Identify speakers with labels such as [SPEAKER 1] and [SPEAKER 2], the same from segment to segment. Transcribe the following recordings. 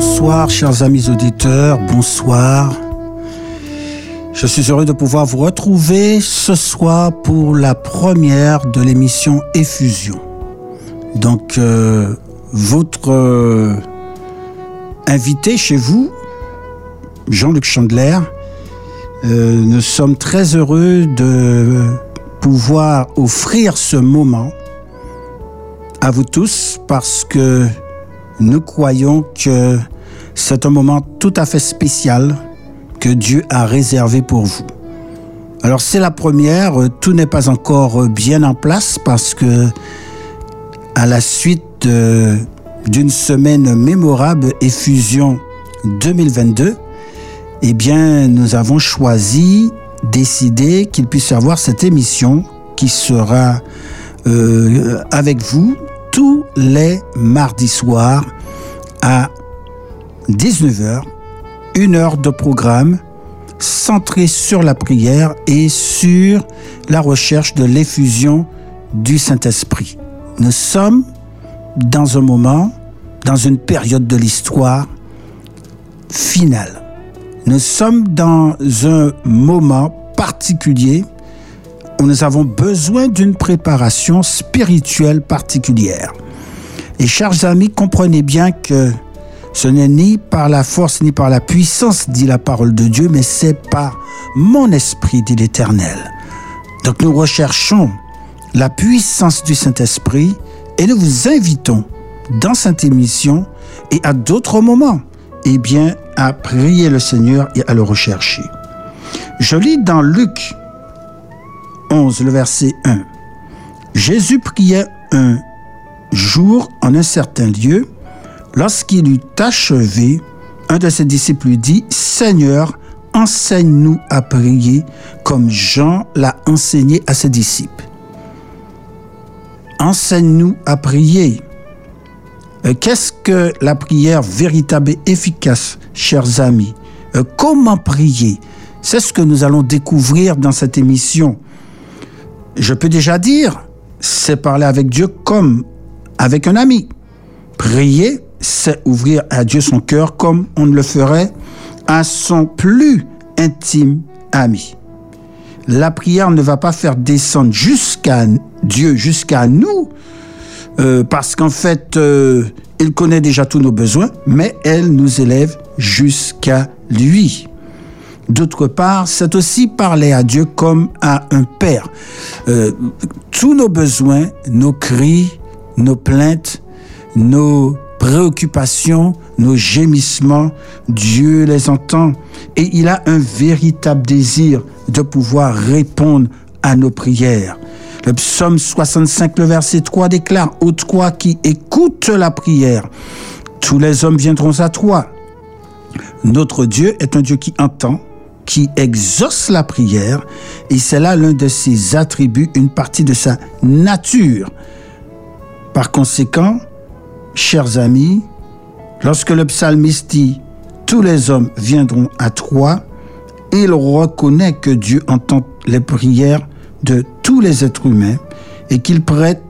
[SPEAKER 1] Bonsoir chers amis auditeurs, bonsoir. Je suis heureux de pouvoir vous retrouver ce soir pour la première de l'émission Effusion. Donc euh, votre euh, invité chez vous, Jean-Luc Chandler, euh, nous sommes très heureux de pouvoir offrir ce moment à vous tous parce que nous croyons que c'est un moment tout à fait spécial que Dieu a réservé pour vous. Alors c'est la première, tout n'est pas encore bien en place parce que à la suite euh, d'une semaine mémorable Effusion 2022, eh bien nous avons choisi, décidé qu'il puisse y avoir cette émission qui sera euh, avec vous tous les mardis soirs à 19h, une heure de programme centré sur la prière et sur la recherche de l'effusion du Saint-Esprit. Nous sommes dans un moment, dans une période de l'histoire finale. Nous sommes dans un moment particulier où nous avons besoin d'une préparation spirituelle particulière. Et chers amis, comprenez bien que ce n'est ni par la force ni par la puissance, dit la parole de Dieu, mais c'est par mon esprit, dit l'Éternel. Donc nous recherchons la puissance du Saint-Esprit et nous vous invitons dans cette émission et à d'autres moments, eh bien, à prier le Seigneur et à le rechercher. Je lis dans Luc 11, le verset 1. Jésus priait un jour en un certain lieu. Lorsqu'il eut achevé, un de ses disciples lui dit, Seigneur, enseigne-nous à prier comme Jean l'a enseigné à ses disciples. Enseigne-nous à prier. Euh, qu'est-ce que la prière véritable et efficace, chers amis? Euh, Comment prier? C'est ce que nous allons découvrir dans cette émission je peux déjà dire, c'est parler avec Dieu comme avec un ami. Prier, c'est ouvrir à Dieu son cœur comme on le ferait à son plus intime ami. La prière ne va pas faire descendre jusqu'à Dieu, jusqu'à nous, euh, parce qu'en fait, euh, il connaît déjà tous nos besoins, mais elle nous élève jusqu'à lui. D'autre part, c'est aussi parler à Dieu comme à un père. Euh, tous nos besoins, nos cris, nos plaintes, nos préoccupations, nos gémissements, Dieu les entend et il a un véritable désir de pouvoir répondre à nos prières. Le psaume 65, le verset 3 déclare, Ô toi qui écoutes la prière, tous les hommes viendront à toi. Notre Dieu est un Dieu qui entend, qui exauce la prière, et c'est là l'un de ses attributs, une partie de sa nature. Par conséquent, chers amis, lorsque le psalmiste dit Tous les hommes viendront à toi, il reconnaît que Dieu entend les prières de tous les êtres humains et qu'il prête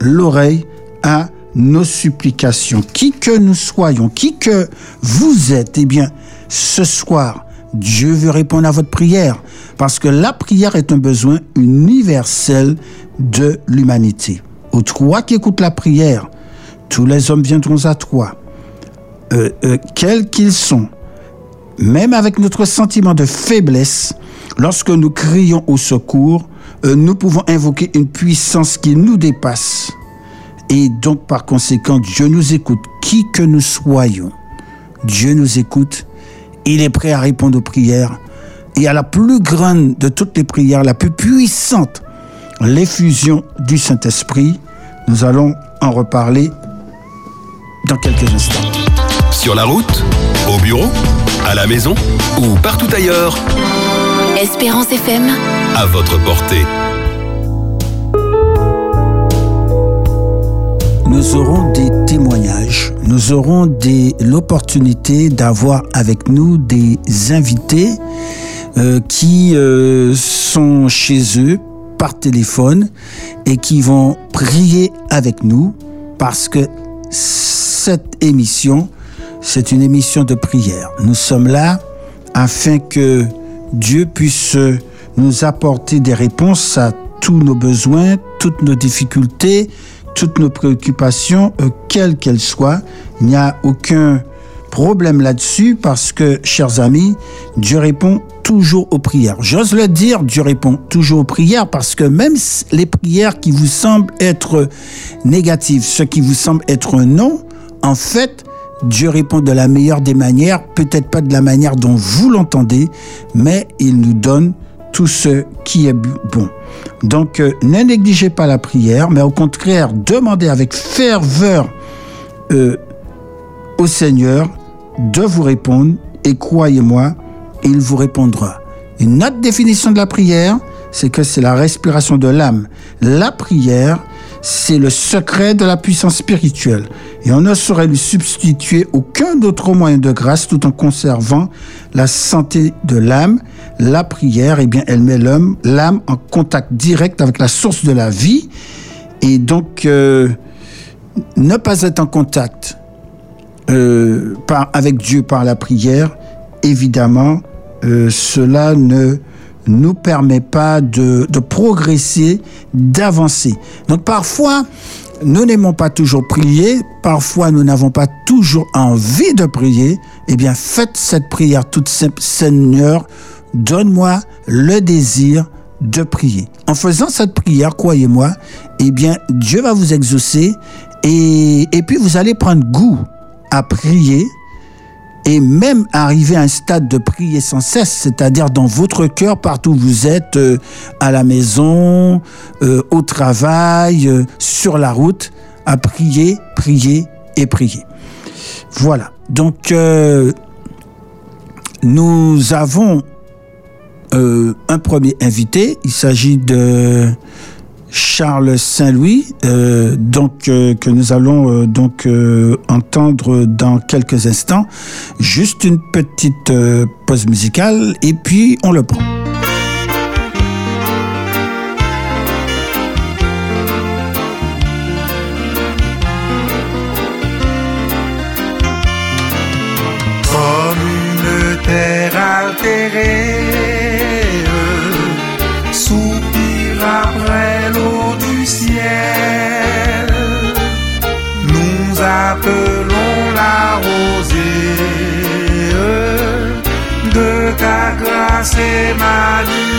[SPEAKER 1] l'oreille à nos supplications. Qui que nous soyons, qui que vous êtes, eh bien, ce soir, Dieu veut répondre à votre prière parce que la prière est un besoin universel de l'humanité. Aux toi qui écoutes la prière, tous les hommes viendront à toi, euh, euh, quels qu'ils sont, même avec notre sentiment de faiblesse, lorsque nous crions au secours, euh, nous pouvons invoquer une puissance qui nous dépasse. Et donc, par conséquent, Dieu nous écoute, qui que nous soyons. Dieu nous écoute il est prêt à répondre aux prières. Et à la plus grande de toutes les prières, la plus puissante, l'effusion du Saint-Esprit. Nous allons en reparler dans quelques instants.
[SPEAKER 2] Sur la route, au bureau, à la maison ou partout ailleurs.
[SPEAKER 3] Espérance FM.
[SPEAKER 2] À votre portée.
[SPEAKER 1] Nous aurons des témoignages, nous aurons l'opportunité d'avoir avec nous des invités euh, qui euh, sont chez eux par téléphone et qui vont prier avec nous parce que cette émission c'est une émission de prière. Nous sommes là afin que Dieu puisse nous apporter des réponses à tous nos besoins, toutes nos difficultés, toutes nos préoccupations, euh, quelles qu'elles soient. Il n'y a aucun problème là-dessus parce que, chers amis, Dieu répond toujours aux prières. J'ose le dire, Dieu répond toujours aux prières parce que même les prières qui vous semblent être négatives, ce qui vous semble être non, en fait, Dieu répond de la meilleure des manières, peut-être pas de la manière dont vous l'entendez, mais il nous donne tout ce qui est bon. Donc, euh, ne négligez pas la prière, mais au contraire, demandez avec ferveur euh, au Seigneur de vous répondre et croyez-moi, il vous répondra. Une autre définition de la prière, c'est que c'est la respiration de l'âme. La prière, c'est le secret de la puissance spirituelle. Et on ne saurait lui substituer aucun autre moyen de grâce tout en conservant la santé de l'âme. La prière, eh bien, elle met l'homme, l'âme en contact direct avec la source de la vie. Et donc, euh, ne pas être en contact euh, avec Dieu par la prière, évidemment, euh, cela ne nous permet pas de progresser, d'avancer. Donc parfois, nous n'aimons pas toujours prier, parfois nous n'avons pas toujours envie de prier, eh bien faites cette prière toute simple, Seigneur, donne-moi le désir de prier. En faisant cette prière, croyez-moi, eh bien Dieu va vous exaucer et, et puis vous allez prendre goût à prier et même arriver à un stade de prier sans cesse, c'est-à-dire dans votre cœur, partout où vous êtes, euh, à la maison, euh, au travail, euh, sur la route, à prier, prier et prier. Voilà. Donc, nous avons un premier invité. Il s'agit de Charles Saint-Louis, euh, donc euh, que nous allons euh, donc entendre dans quelques instants. Juste une petite pause musicale et puis on le prend.
[SPEAKER 4] Comme une terre altérée grâce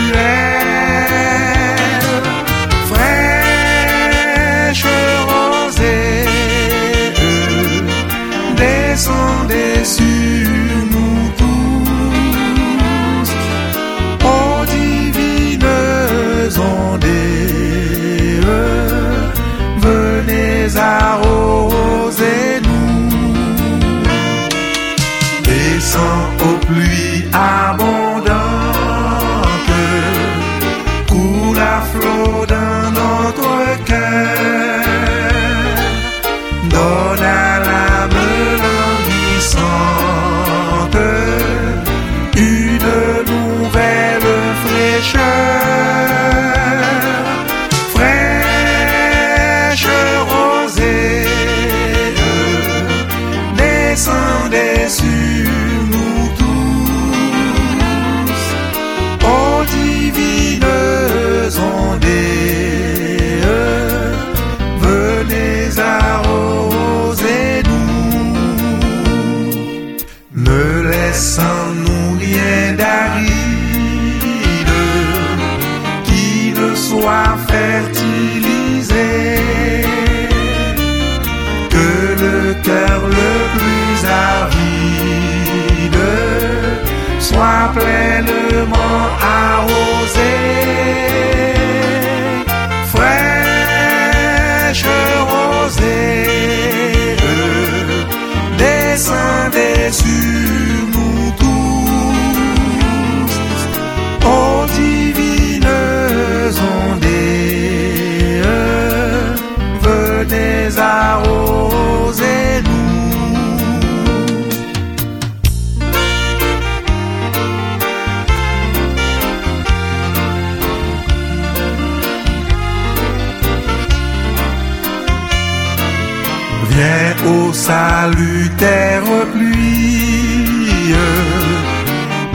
[SPEAKER 4] salutaire pluie,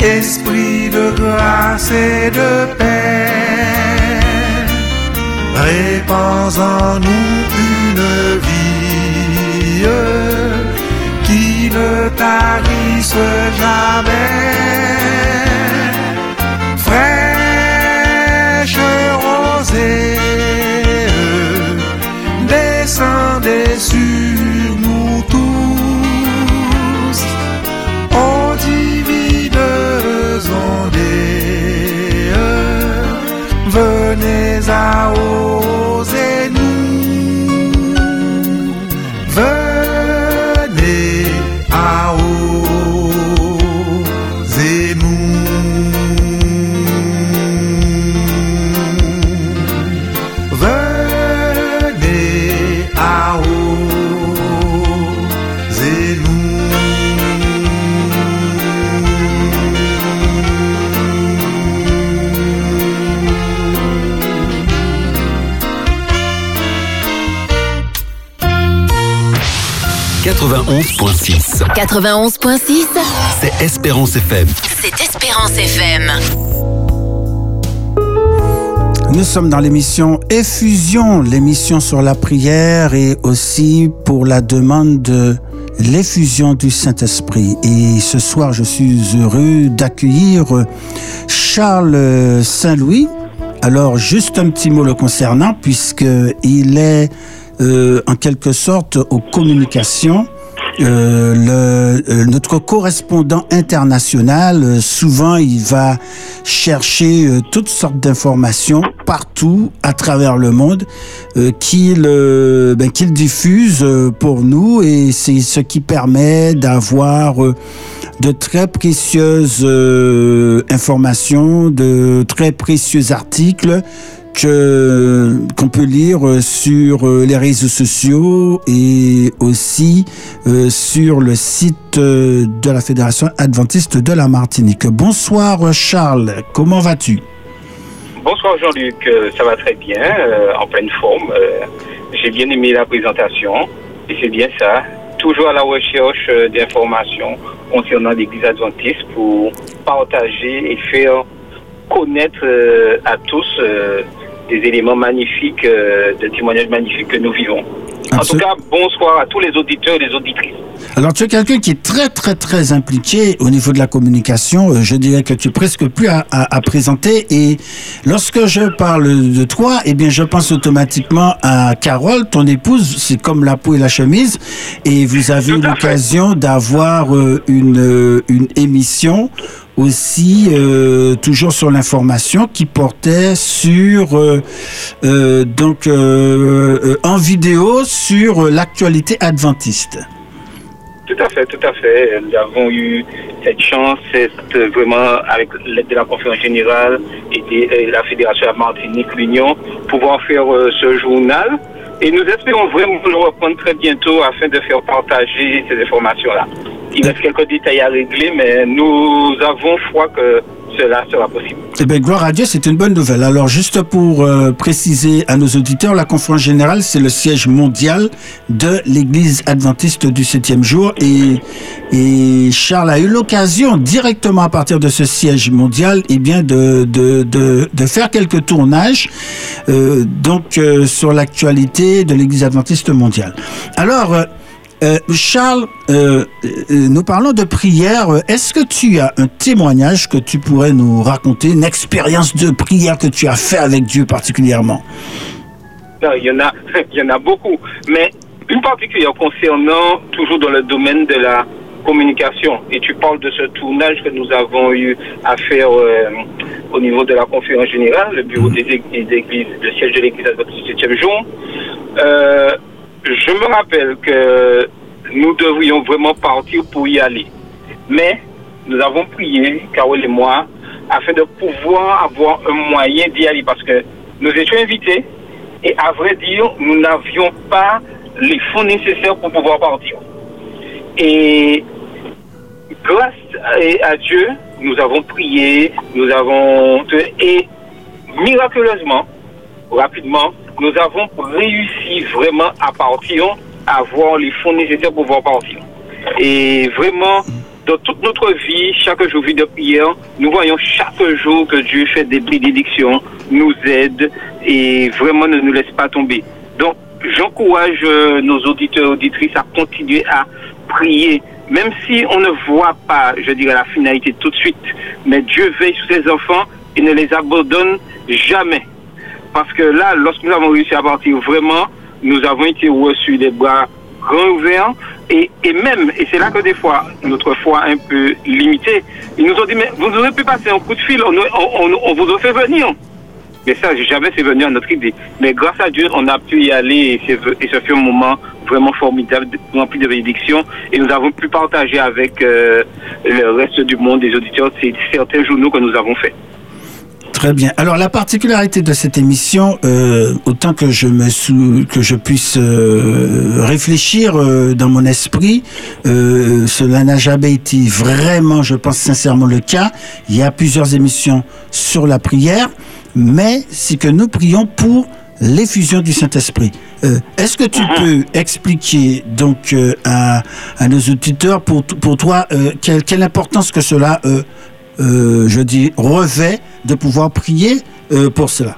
[SPEAKER 4] esprit de grâce et de paix, répands en nous une vie qui ne tarisse jamais. Fraîche rosée.
[SPEAKER 2] 91.6.
[SPEAKER 3] 91.6,
[SPEAKER 2] C'est Espérance FM.
[SPEAKER 3] c'est Espérance FM.
[SPEAKER 1] Nous sommes dans l'émission Effusion, l'émission sur la prière et aussi pour la demande de l'effusion du Saint-Esprit. Et ce soir, je suis heureux d'accueillir Charles Saint-Louis. Alors, juste un petit mot le concernant, puisqu'il est euh, en quelque sorte aux communications. Euh, le, euh, notre correspondant international, euh, souvent, il va chercher euh, toutes sortes d'informations partout à travers le monde euh, qu'il ben, qu'il diffuse pour nous. Et c'est ce qui permet d'avoir de très précieuses informations, de très précieux articles qu'on peut lire euh, sur euh, les réseaux sociaux et aussi euh, sur le site de la Fédération adventiste de la Martinique. Bonsoir Charles, comment vas-tu?
[SPEAKER 5] Bonsoir Jean-Luc, ça va très bien, en pleine forme. J'ai bien aimé la présentation et c'est bien ça. Toujours à la recherche d'informations concernant l'Église adventiste pour partager et faire connaître à tous des éléments magnifiques, euh, des témoignages magnifiques que nous vivons. En tout cas, bonsoir à tous les auditeurs et les auditrices.
[SPEAKER 1] Alors tu es quelqu'un qui est très très très impliqué au niveau de la communication. Euh, Je dirais que tu es presque plus à, à- à présenter. Et lorsque je parle de toi, eh bien je pense automatiquement à Carole, ton épouse. C'est comme la peau et la chemise. Et vous avez eu l'occasion d'avoir euh, une, euh, une émission aussi euh, toujours sur l'information qui portait sur euh, euh, donc en vidéo sur euh, l'actualité adventiste.
[SPEAKER 5] Tout à fait, tout à fait. Nous avons eu cette chance, euh, vraiment, avec l'aide de la conférence générale et de et la Fédération de Martinique, l'Union, pouvoir faire euh, ce journal. Et nous espérons vraiment le reprendre très bientôt afin de faire partager ces informations-là. Il reste quelques détails à régler, mais nous avons foi que cela sera possible.
[SPEAKER 1] Eh bien, gloire à Dieu, c'est une bonne nouvelle. Alors, juste pour euh, préciser à nos auditeurs, la conférence générale, c'est le siège mondial de l'Église adventiste du septième jour. Et, Charles a eu l'occasion, directement à partir de ce siège mondial, eh bien, de faire quelques tournages euh, donc, euh, sur l'actualité de l'Église adventiste mondiale. Alors, euh, Charles, euh, euh, nous parlons de prière. Est-ce que tu as un témoignage que tu pourrais nous raconter, une expérience de prière que tu as fait avec Dieu particulièrement?
[SPEAKER 5] Non, il y en a, il y en a beaucoup, mais une particulière concernant toujours dans le domaine de la communication. Et tu parles de ce tournage que nous avons eu à faire euh, au niveau de la conférence générale, le bureau des églises, des églises le siège de l'église adventiste du 7e jour. Euh, je me rappelle que nous devrions vraiment partir pour y aller. Mais nous avons prié, Carole et moi, afin de pouvoir avoir un moyen d'y aller parce que nous étions invités et à vrai dire, nous n'avions pas les fonds nécessaires pour pouvoir partir. Et grâce à, à Dieu, nous avons prié, nous avons... Et miraculeusement, rapidement, nous avons réussi vraiment à partir, à avoir les fonds nécessaires pour pouvoir partir. Et vraiment, dans toute notre vie, chaque jour vie de prière, nous voyons chaque jour que Dieu fait des bénédictions, nous aide et vraiment ne nous laisse pas tomber. Donc, j'encourage euh, nos auditeurs et auditrices à continuer à prier, même si on ne voit pas, je dirais, la finalité tout de suite. Mais Dieu veille sur ses enfants et ne les abandonne jamais. Parce que là, lorsque nous avons réussi à partir vraiment, nous avons été reçus des bras grands ouverts. Et, et même, et c'est là que des fois, notre foi un peu limitée, ils nous ont dit, mais vous aurez pu passer un coup de fil, on, on- on- vous a fait venir. Mais ça, jamais c'est venu à notre idée. Mais grâce à Dieu, on a pu y aller et, et ce fut un moment vraiment formidable, rempli de bénédictions. Et nous avons pu partager avec euh, le reste du monde, des auditeurs, ces certains journaux que nous avons faits.
[SPEAKER 1] Très bien. Alors la particularité de cette émission, euh, autant que je me sou- que je puisse euh, réfléchir euh, dans mon esprit, cela n'a jamais été vraiment, je pense sincèrement le cas. Il y a plusieurs émissions sur la prière, mais c'est que nous prions pour l'effusion du Saint-Esprit. Est-ce que tu peux expliquer donc à, à nos auditeurs pour, pour toi quelle, quelle importance que cela euh, je dis, revêt de pouvoir prier euh, pour cela.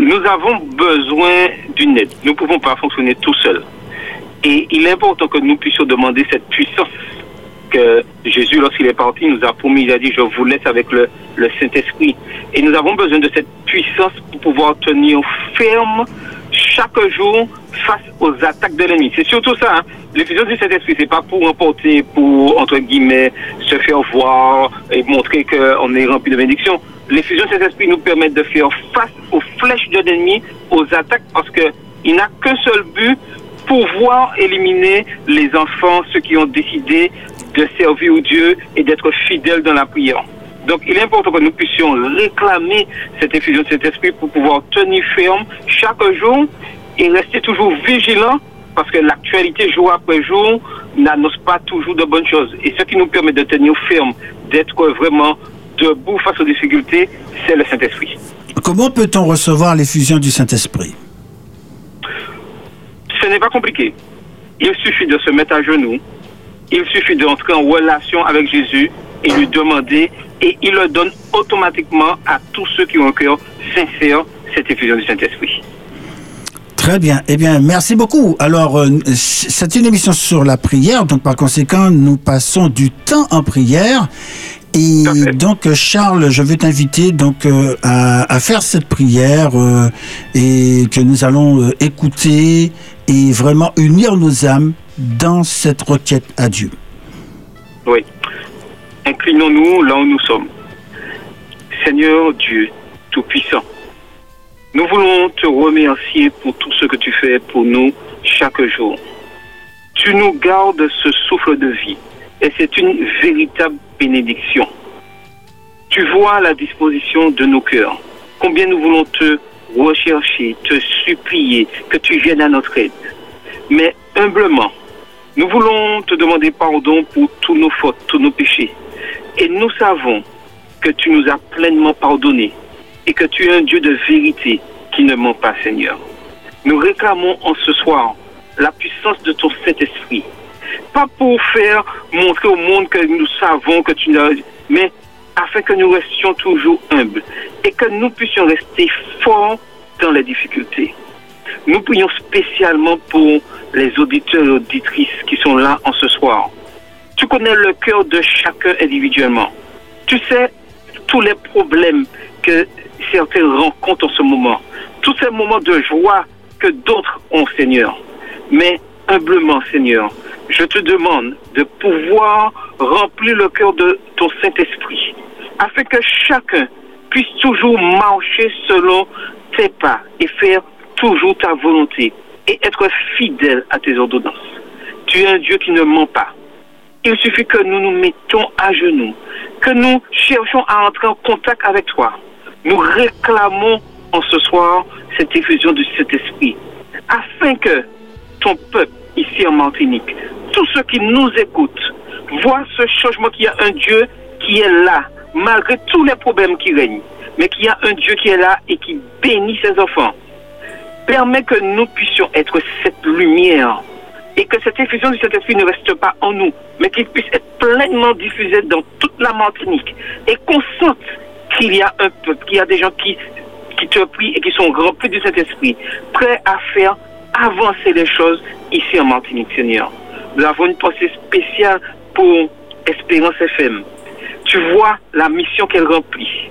[SPEAKER 5] Nous avons besoin d'une aide. Nous ne pouvons pas fonctionner tout seuls. Et il est important que nous puissions demander cette puissance que Jésus, lorsqu'il est parti, nous a promis. Il a dit, je vous laisse avec le Saint-Esprit. Et nous avons besoin de cette puissance pour pouvoir tenir ferme chaque jour face aux attaques de l'ennemi. C'est surtout ça. Hein. L'effusion du Saint-Esprit, c'est pas pour emporter, pour, entre guillemets, se faire voir et montrer qu'on est rempli de bénédictions. L'effusion du Saint-Esprit nous permet de faire face aux flèches de l'ennemi, aux attaques, parce qu'il n'a qu'un seul but, pouvoir éliminer les enfants, ceux qui ont décidé de servir au Dieu et d'être fidèles dans la prière. Donc, il est important que nous puissions réclamer cette effusion de cet esprit pour pouvoir tenir ferme chaque jour et rester toujours vigilant parce que l'actualité jour après jour n'annonce pas toujours de bonnes choses. Et ce qui nous permet de tenir ferme, d'être vraiment debout face aux difficultés, c'est le Saint-Esprit.
[SPEAKER 1] Comment peut-on recevoir l'effusion du Saint-Esprit?
[SPEAKER 5] Ce n'est pas compliqué. Il suffit de se mettre à genoux, il suffit d'entrer en relation avec Jésus et lui demander, et il le donne automatiquement à tous ceux qui ont un cœur sincère, cette effusion du Saint-Esprit.
[SPEAKER 1] Très bien. Eh bien, merci beaucoup. Alors, euh, c'est une émission sur la prière, donc par conséquent, nous passons du temps en prière. Et donc, Charles, je veux t'inviter donc euh, à, à faire cette prière euh, et que nous allons euh, écouter et vraiment unir nos âmes dans cette requête à Dieu.
[SPEAKER 5] Oui. Inclinons-nous là où nous sommes. Seigneur Dieu Tout-Puissant, nous voulons te remercier pour tout ce que tu fais pour nous chaque jour. Tu nous gardes ce souffle de vie et c'est une véritable bénédiction. Tu vois la disposition de nos cœurs. Combien nous voulons te rechercher, te supplier que tu viennes à notre aide. Mais humblement, nous voulons te demander pardon pour tous nos fautes, tous nos péchés. Et nous savons que tu nous as pleinement pardonné et que tu es un Dieu de vérité qui ne ment pas, Seigneur. Nous réclamons en ce soir la puissance de ton Saint-Esprit. Pas pour faire montrer au monde que nous savons que tu n'as... Mais afin que nous restions toujours humbles et que nous puissions rester forts dans les difficultés. Nous prions spécialement pour les auditeurs et auditrices qui sont là en ce soir. Tu connais le cœur de chacun individuellement. Tu sais tous les problèmes que certains rencontrent en ce moment. Tous ces moments de joie que d'autres ont, Seigneur. Mais humblement, Seigneur, je te demande de pouvoir remplir le cœur de ton Saint-Esprit, afin que chacun puisse toujours marcher selon tes pas et faire toujours ta volonté et être fidèle à tes ordonnances. Tu es un Dieu qui ne ment pas. Il suffit que nous nous mettons à genoux, que nous cherchions à entrer en contact avec toi. Nous réclamons en ce soir cette effusion de cet esprit, afin que ton peuple ici en Martinique, tous ceux qui nous écoutent, voient ce changement qu'il y a un Dieu qui est là, malgré tous les problèmes qui règnent, mais qu'il y a un Dieu qui est là et qui bénit ses enfants. Permets que nous puissions être cette lumière et que cette effusion du Saint-Esprit ne reste pas en nous, mais qu'il puisse être pleinement diffusé dans toute la Martinique et qu'on sente qu'il y a un peuple, qu'il y a des gens qui, qui te prient et qui sont remplis du Saint-Esprit, prêts à faire avancer les choses ici en Martinique, Seigneur. Nous avons une pensée spéciale pour Espérance FM. Tu vois la mission qu'elle remplit.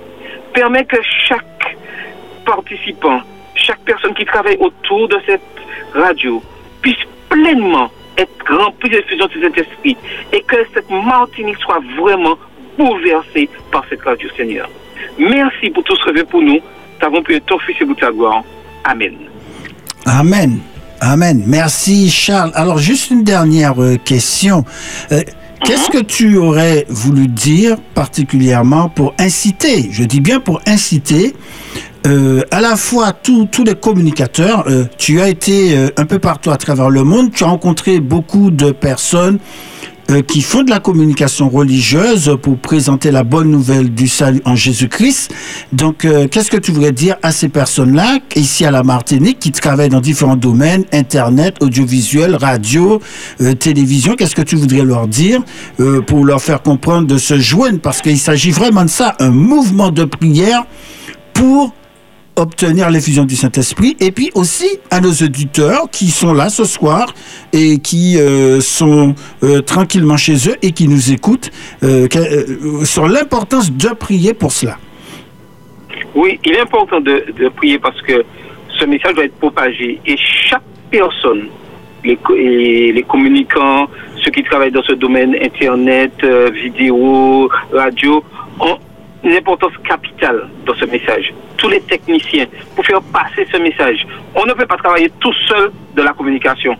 [SPEAKER 5] Permets que chaque participant, chaque personne qui travaille autour de cette radio puisse pleinement être rempli de l'effusion de Saint-Esprit et que cette Martinique soit vraiment bouleversée par cette radio, Seigneur. Merci pour tout ce que fait pour nous. Nous avons pu ton fils et pour ta gloire. Amen.
[SPEAKER 1] Amen. Amen. Merci Charles. Alors juste une dernière euh, question. Euh, Qu'est-ce que tu aurais voulu dire particulièrement pour inciter, je dis bien pour inciter, euh, à la fois tous tous les communicateurs, euh, tu as été euh, un peu partout à travers le monde, tu as rencontré beaucoup de personnes euh, qui font de la communication religieuse pour présenter la bonne nouvelle du salut en Jésus-Christ. Donc, euh, qu'est-ce que tu voudrais dire à ces personnes-là, ici à la Martinique, qui travaillent dans différents domaines, Internet, audiovisuel, radio, euh, télévision Qu'est-ce que tu voudrais leur dire euh, pour leur faire comprendre de se joindre? Parce qu'il s'agit vraiment de ça, un mouvement de prière pour obtenir l'effusion du Saint-Esprit et puis aussi à nos auditeurs qui sont là ce soir et qui euh, sont euh, tranquillement chez eux et qui nous écoutent euh, sur l'importance de prier pour cela.
[SPEAKER 5] Oui, il est important de, prier parce que ce message doit être propagé et chaque personne, les, communicants, ceux qui travaillent dans ce domaine, Internet, vidéo, radio, ont une importance capitale dans ce message. Tous les techniciens, pour faire passer ce message. On ne peut pas travailler tout seul de la communication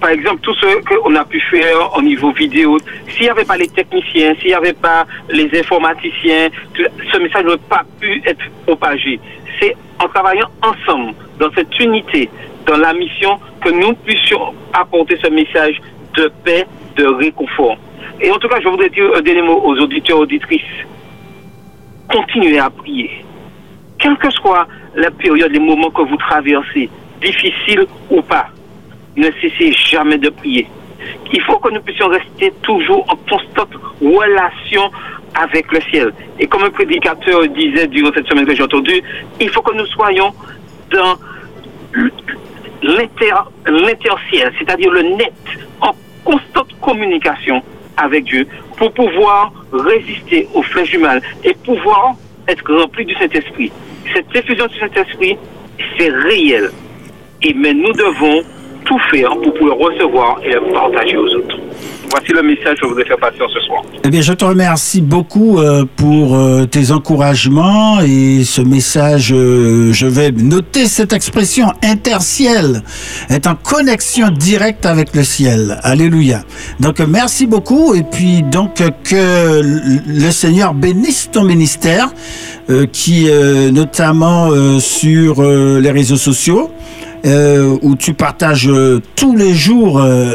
[SPEAKER 5] par exemple, tout ce qu'on a pu faire au niveau vidéo, s'il n'y avait pas les techniciens, s'il n'y avait pas les informaticiens, ce message n'aurait pas pu être propagé. C'est en travaillant ensemble, dans cette unité, dans la mission, que nous puissions apporter ce message de paix, de réconfort. Et en tout cas, je voudrais dire un dernier mot aux auditeurs, auditrices. Continuez à prier. Quelle que soit la période, les moments que vous traversez, difficiles ou pas, ne cessez jamais de prier. Il faut que nous puissions rester toujours en constante relation avec le ciel. Et comme un prédicateur disait durant cette semaine que j'ai entendu, il faut que nous soyons dans l'inter- l'interciel, c'est-à-dire le net, en constante communication avec Dieu pour pouvoir résister aux flèches du mal et pouvoir être rempli du Saint-Esprit. Cette effusion du Saint-Esprit, c'est réel. Et mais nous devons tout faire pour pouvoir recevoir et partager aux autres. Voici le message que je voudrais faire passer ce soir.
[SPEAKER 1] Eh bien, je te remercie beaucoup euh, pour euh, tes encouragements et ce message. euh, je vais noter cette expression interciel, est en connexion directe avec le ciel. Alléluia. Donc, merci beaucoup et puis donc que le Seigneur bénisse ton ministère, qui notamment sur les réseaux sociaux euh, où tu partages euh, tous les jours euh,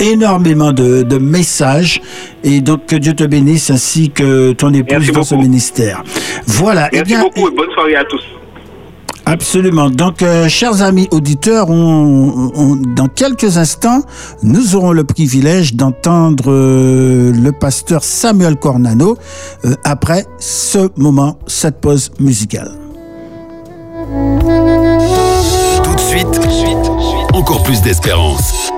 [SPEAKER 1] énormément de, de messages et donc que Dieu te bénisse ainsi que ton épouse
[SPEAKER 5] Merci
[SPEAKER 1] dans ce
[SPEAKER 5] beaucoup.
[SPEAKER 1] ministère. Voilà. Eh
[SPEAKER 5] Merci
[SPEAKER 1] bien,
[SPEAKER 5] beaucoup et bonne soirée à tous.
[SPEAKER 1] Absolument. Donc, euh, chers amis auditeurs, on, on- dans quelques instants, nous aurons le privilège d'entendre euh, le pasteur Samuel Cornano euh, après ce moment, cette pause musicale.
[SPEAKER 2] Encore plus d'espérance.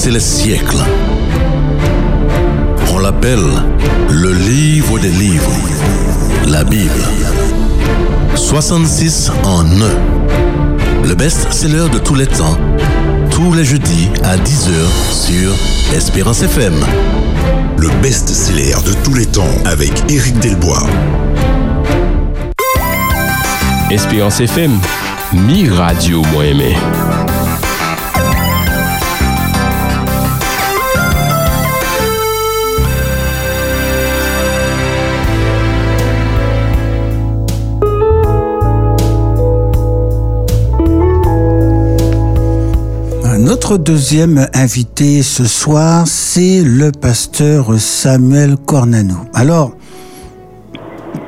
[SPEAKER 2] Traversé les siècles. On l'appelle le livre des livres, la Bible. 66 en 1. Le best-seller de tous les temps, tous les jeudis à 10h sur Espérance FM. Le best-seller de tous les temps avec Éric Delbois.
[SPEAKER 6] Espérance FM, mi radio moi aimé.
[SPEAKER 1] Notre deuxième invité ce soir, c'est le pasteur Samuel Cornano. Alors,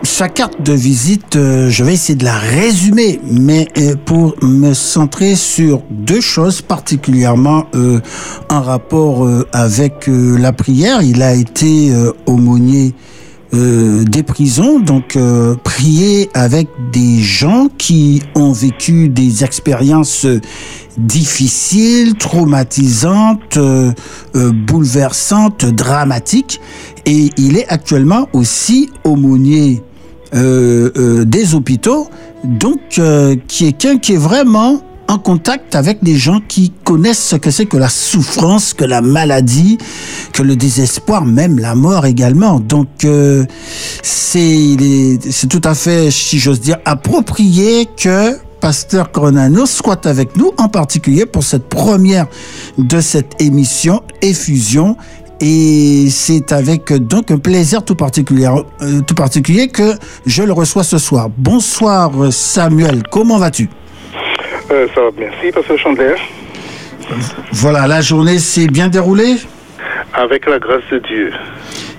[SPEAKER 1] sa carte de visite, euh, je vais essayer de la résumer, mais euh, pour me centrer sur deux choses particulièrement euh, en rapport avec la prière. Il a été aumônier euh, des prisons, donc euh, prier avec des gens qui ont vécu des expériences difficiles, traumatisantes, euh, euh, bouleversantes, dramatiques. Et il est actuellement aussi aumônier euh, euh, des hôpitaux, donc qui est quelqu'un qui est vraiment en contact avec des gens qui connaissent ce que c'est que la souffrance, que la maladie, que le désespoir, même la mort également. Donc euh, c'est tout à fait, si j'ose dire, approprié que Pasteur Coronano soit avec nous, en particulier pour cette première de cette émission Effusion. Et c'est avec donc un plaisir tout particulier, euh, tout particulier que je le reçois ce soir. Bonsoir Samuel, comment vas-tu?
[SPEAKER 7] Euh, ça va, merci, Pasteur Chandler.
[SPEAKER 1] Voilà, la journée s'est bien déroulée
[SPEAKER 7] Avec la grâce de Dieu.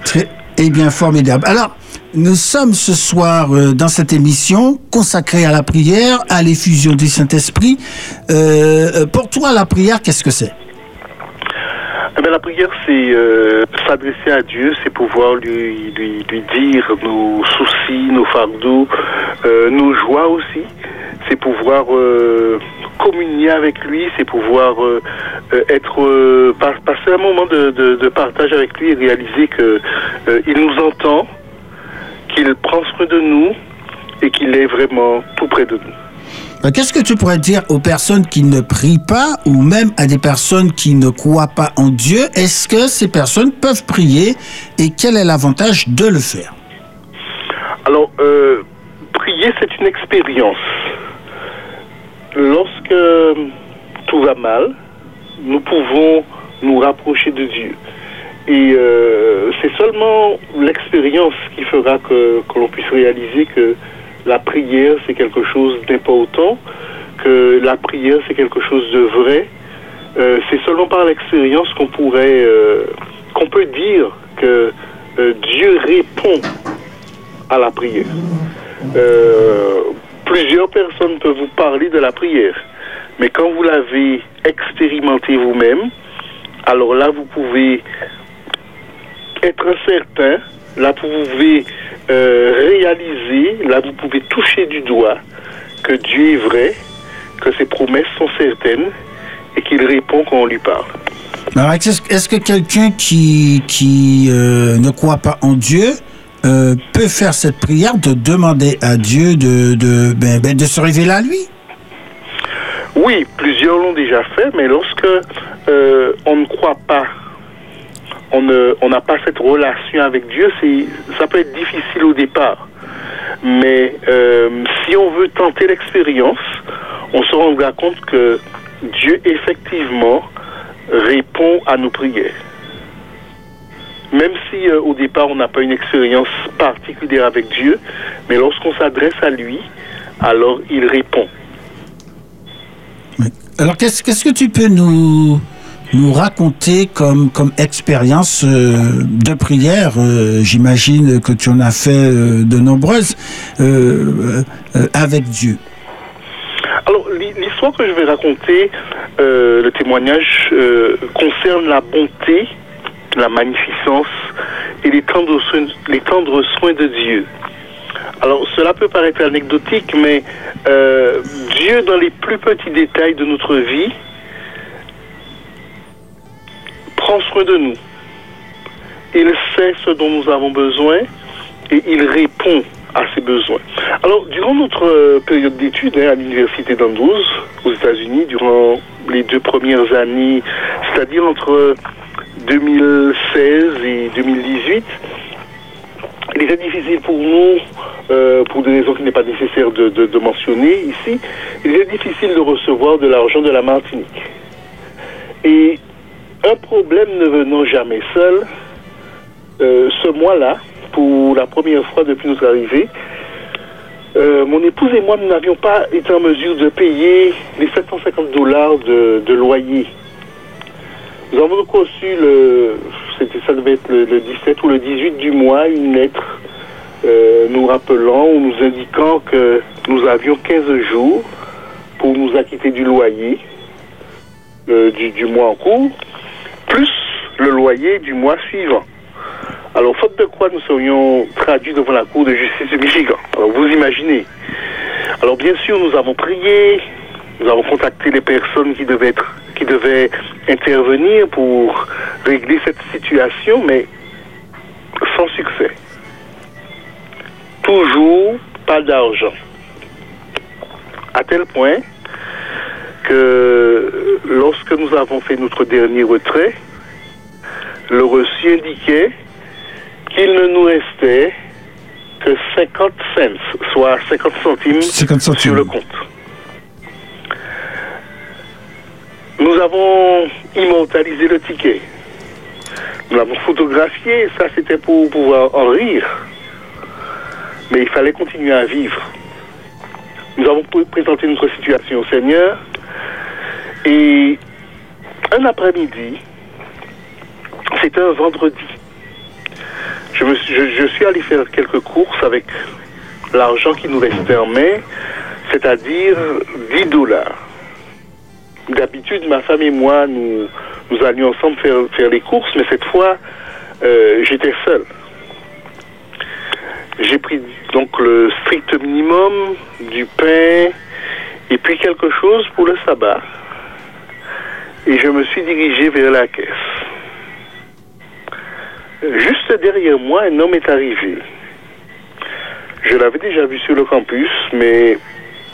[SPEAKER 1] Très, eh bien, formidable. Alors, nous sommes ce soir euh, dans cette émission consacrée à la prière, à l'effusion du Saint-Esprit. Euh, pour toi, la prière, qu'est-ce que c'est?
[SPEAKER 7] Eh bien, la prière, c'est euh, s'adresser à Dieu, c'est pouvoir lui, lui, lui dire nos soucis, nos fardeaux, nos joies aussi. C'est pouvoir euh, communier avec lui, c'est pouvoir euh, euh, être pas- passer un moment de, de- de partage avec lui et réaliser que il nous entend, qu'il prend soin de nous et qu'il est vraiment tout près de nous.
[SPEAKER 1] Qu'est-ce que tu pourrais dire aux personnes qui ne prient pas ou même à des personnes qui ne croient pas en Dieu? Est-ce que ces personnes peuvent prier et quel est l'avantage de le faire?
[SPEAKER 7] Alors, euh, prier, c'est une expérience. Lorsque euh, tout va mal, nous pouvons nous rapprocher de Dieu. Et euh, c'est seulement l'expérience qui fera que, que l'on puisse réaliser que la prière, c'est quelque chose d'important, que la prière, c'est quelque chose de vrai. Euh, c'est seulement par l'expérience qu'on pourrait, euh, qu'on peut dire que euh, Dieu répond à la prière. Plusieurs personnes peuvent vous parler de la prière, mais quand vous l'avez expérimenté vous-même, alors là, vous pouvez être certain, là, vous pouvez euh, réaliser, là, vous pouvez toucher du doigt que Dieu est vrai, que ses promesses sont certaines et qu'il répond quand on lui parle.
[SPEAKER 1] Alors, est-ce est-ce que quelqu'un qui, qui euh, ne croit pas en Dieu euh, peut faire cette prière de demander à Dieu de, de, ben, ben, de se révéler à lui?
[SPEAKER 7] Oui, plusieurs l'ont déjà fait, mais lorsque euh, on ne croit pas, on ne- on n'a pas cette relation avec Dieu, ça peut être difficile au départ. Mais euh, si on veut tenter l'expérience, on se rendra compte que Dieu effectivement répond à nos prières. Même si euh, au départ on n'a pas une expérience particulière avec Dieu, mais lorsqu'on s'adresse à lui, alors il répond.
[SPEAKER 1] Alors, qu'est-ce qu'est-ce que tu peux nous, nous raconter comme, comme expérience euh, de prière euh, J'imagine que tu en as fait de nombreuses avec Dieu?
[SPEAKER 7] Alors, l'hi- l'histoire que je vais raconter, le témoignage, concerne la bonté, la magnificence et les tendres soins, tendres soins de Dieu. Alors, cela peut paraître anecdotique, mais euh, Dieu, dans les plus petits détails de notre vie, prend soin de nous. Il sait ce dont nous avons besoin et il répond à ces besoins. Alors, durant notre euh, période d'études hein, à l'université d'Andrews, aux États-Unis, durant les deux premières années, c'est-à-dire entre 2016 et 2018, il était difficile pour nous, euh, pour des raisons qu'il n'est pas nécessaire de, mentionner ici, il était difficile de recevoir de l'argent de la Martinique. Et un problème ne venant jamais seul, euh, ce mois-là, pour la première fois depuis notre arrivée, euh, mon épouse et moi, nous n'avions pas été en mesure de payer les 750 dollars de loyer. Nous avons donc reçu, le, c'était, ça devait être le, le 17 ou le 18 du mois, une lettre euh, nous rappelant ou nous indiquant que nous avions 15 jours pour nous acquitter du loyer euh, du, du mois en cours, plus le loyer du mois suivant. Alors, faute de quoi nous serions traduits devant la Cour de justice du Michigan. Alors, vous imaginez. Alors, bien sûr, nous avons prié, nous avons contacté les personnes qui devaient être, qui devaient intervenir pour régler cette situation, mais sans succès. Toujours pas d'argent. À tel point que lorsque nous avons fait notre dernier retrait, le reçu indiquait qu'il ne nous restait que 50 cents, soit 50 centimes,
[SPEAKER 1] 50 centimes.
[SPEAKER 7] sur le compte. Nous avons immortalisé le ticket. Nous l'avons photographié, ça c'était pour pouvoir en rire. Mais il fallait continuer à vivre. Nous avons pr- présenté notre situation au Seigneur et un après-midi, c'était un vendredi. Je suis allé faire quelques courses avec l'argent qui nous restait en main, c'est-à-dire 10 dollars. D'habitude, ma femme et moi, nous, allions ensemble faire, faire les courses, mais cette fois, euh, j'étais seul. J'ai pris donc le strict minimum, du pain et puis quelque chose pour le sabbat. Et je me suis dirigé vers la caisse. Juste derrière moi, un homme est arrivé. Je l'avais déjà vu sur le campus, mais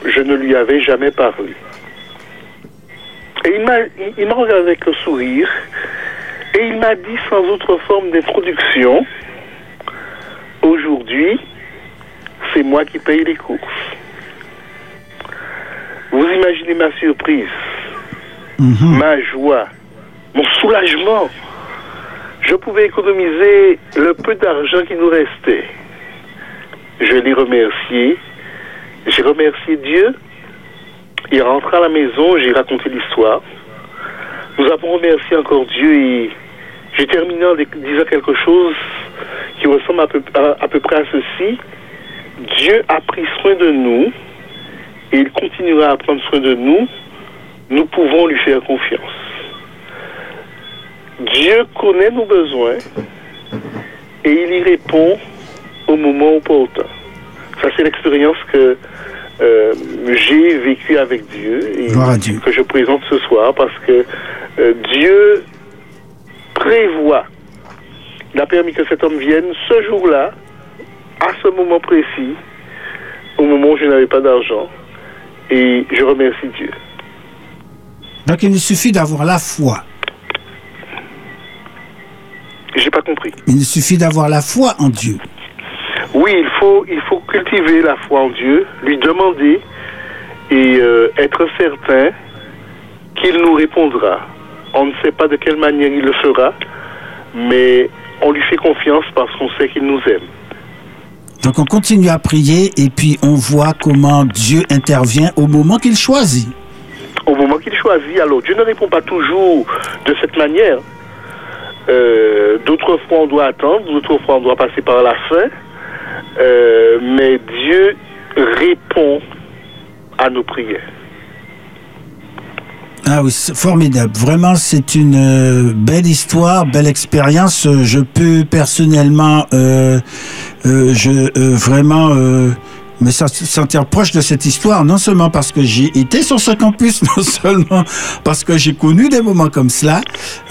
[SPEAKER 7] je ne lui avais jamais parlé. Et il m'a, il- m'a regardé avec un sourire et il m'a dit sans autre forme d'introduction, aujourd'hui, c'est moi qui paye les courses. Vous imaginez ma surprise, ma joie, mon soulagement. Je pouvais économiser le peu d'argent qui nous restait. Je l'ai remercié. J'ai remercié Dieu. Il rentra à la maison, j'ai raconté l'histoire. Nous avons remercié encore Dieu et j'ai terminé en disant quelque chose qui ressemble à peu, à peu près à ceci. Dieu a pris soin de nous et il continuera à prendre soin de nous. Nous pouvons lui faire confiance. Dieu connaît nos besoins et il y répond au moment opportun. Ça, c'est l'expérience que euh, j'ai vécue avec Dieu et
[SPEAKER 1] Gloire à Dieu.
[SPEAKER 7] que je présente ce soir parce que euh, Dieu prévoit. Il a permis que cet homme vienne ce jour-là, à ce moment précis, au moment où je n'avais pas d'argent. Et je remercie Dieu.
[SPEAKER 1] Donc il suffit d'avoir la foi.
[SPEAKER 7] J'ai pas compris.
[SPEAKER 1] Il suffit d'avoir la foi en Dieu.
[SPEAKER 7] Oui, il faut, il faut cultiver la foi en Dieu, lui demander et euh, être certain qu'il nous répondra. On ne sait pas de quelle manière il le fera, mais on lui fait confiance parce qu'on sait qu'il nous aime.
[SPEAKER 1] Donc on continue à prier et puis on voit comment Dieu intervient au moment qu'il choisit.
[SPEAKER 7] Au moment qu'il choisit, alors Dieu ne répond pas toujours de cette manière. Euh, d'autres fois, on doit attendre, d'autres fois, on doit passer par la fin. Euh, mais Dieu répond à nos prières.
[SPEAKER 1] Ah oui, c'est formidable. Vraiment, c'est une euh, belle histoire, belle expérience. Euh, Je peux personnellement, je vraiment me sen- sentir proche de cette histoire, non seulement parce que j'ai été sur ce campus, non seulement parce que j'ai connu des moments comme cela,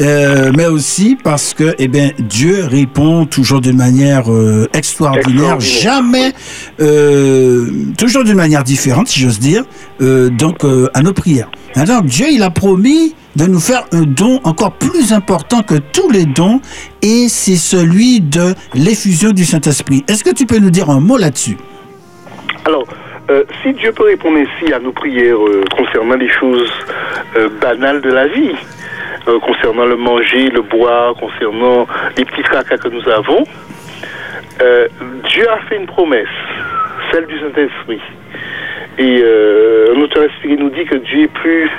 [SPEAKER 1] euh, mais aussi parce que, eh bien, Dieu répond toujours d'une manière euh, extraordinaire,
[SPEAKER 7] Extraordinaire.
[SPEAKER 1] jamais, euh, toujours d'une manière différente, si j'ose dire, donc à nos prières. Alors Dieu, il a promis de nous faire un don encore plus important que tous les dons, et c'est celui de l'effusion du Saint-Esprit. Est-ce que tu peux nous dire un mot là-dessus?
[SPEAKER 7] Alors, euh, si Dieu peut répondre ainsi à nos prières euh, concernant les choses euh, banales de la vie, euh, concernant le manger, le boire, concernant les petits tracas que nous avons, Dieu a fait une promesse, celle du Saint-Esprit. Et un auteur inspiré nous dit que Dieu est plus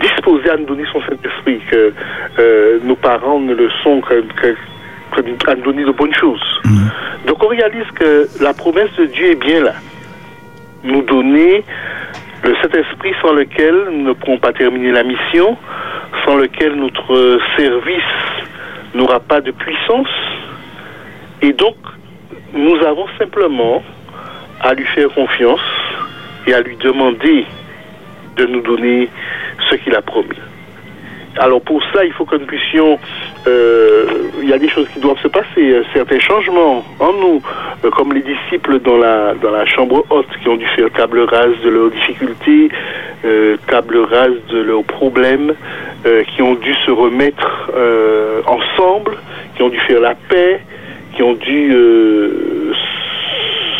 [SPEAKER 7] disposé à nous donner son Saint-Esprit, que nos parents ne le sont que, que- que à nous donner de bonnes choses. Donc on réalise que la promesse de Dieu est bien là. Nous donner le Saint-Esprit sans lequel nous ne pourrons pas terminer la mission, sans lequel notre service n'aura pas de puissance. Et donc, nous avons simplement à lui faire confiance et à lui demander de nous donner ce qu'il a promis. Alors pour ça, il faut que nous puissions... euh, il y a des choses qui doivent se passer, euh, certains changements en nous, euh, comme les disciples dans la, dans la chambre haute qui ont dû faire table rase de leurs difficultés, table rase de leurs problèmes, qui ont dû se remettre ensemble, qui ont dû faire la paix, qui ont dû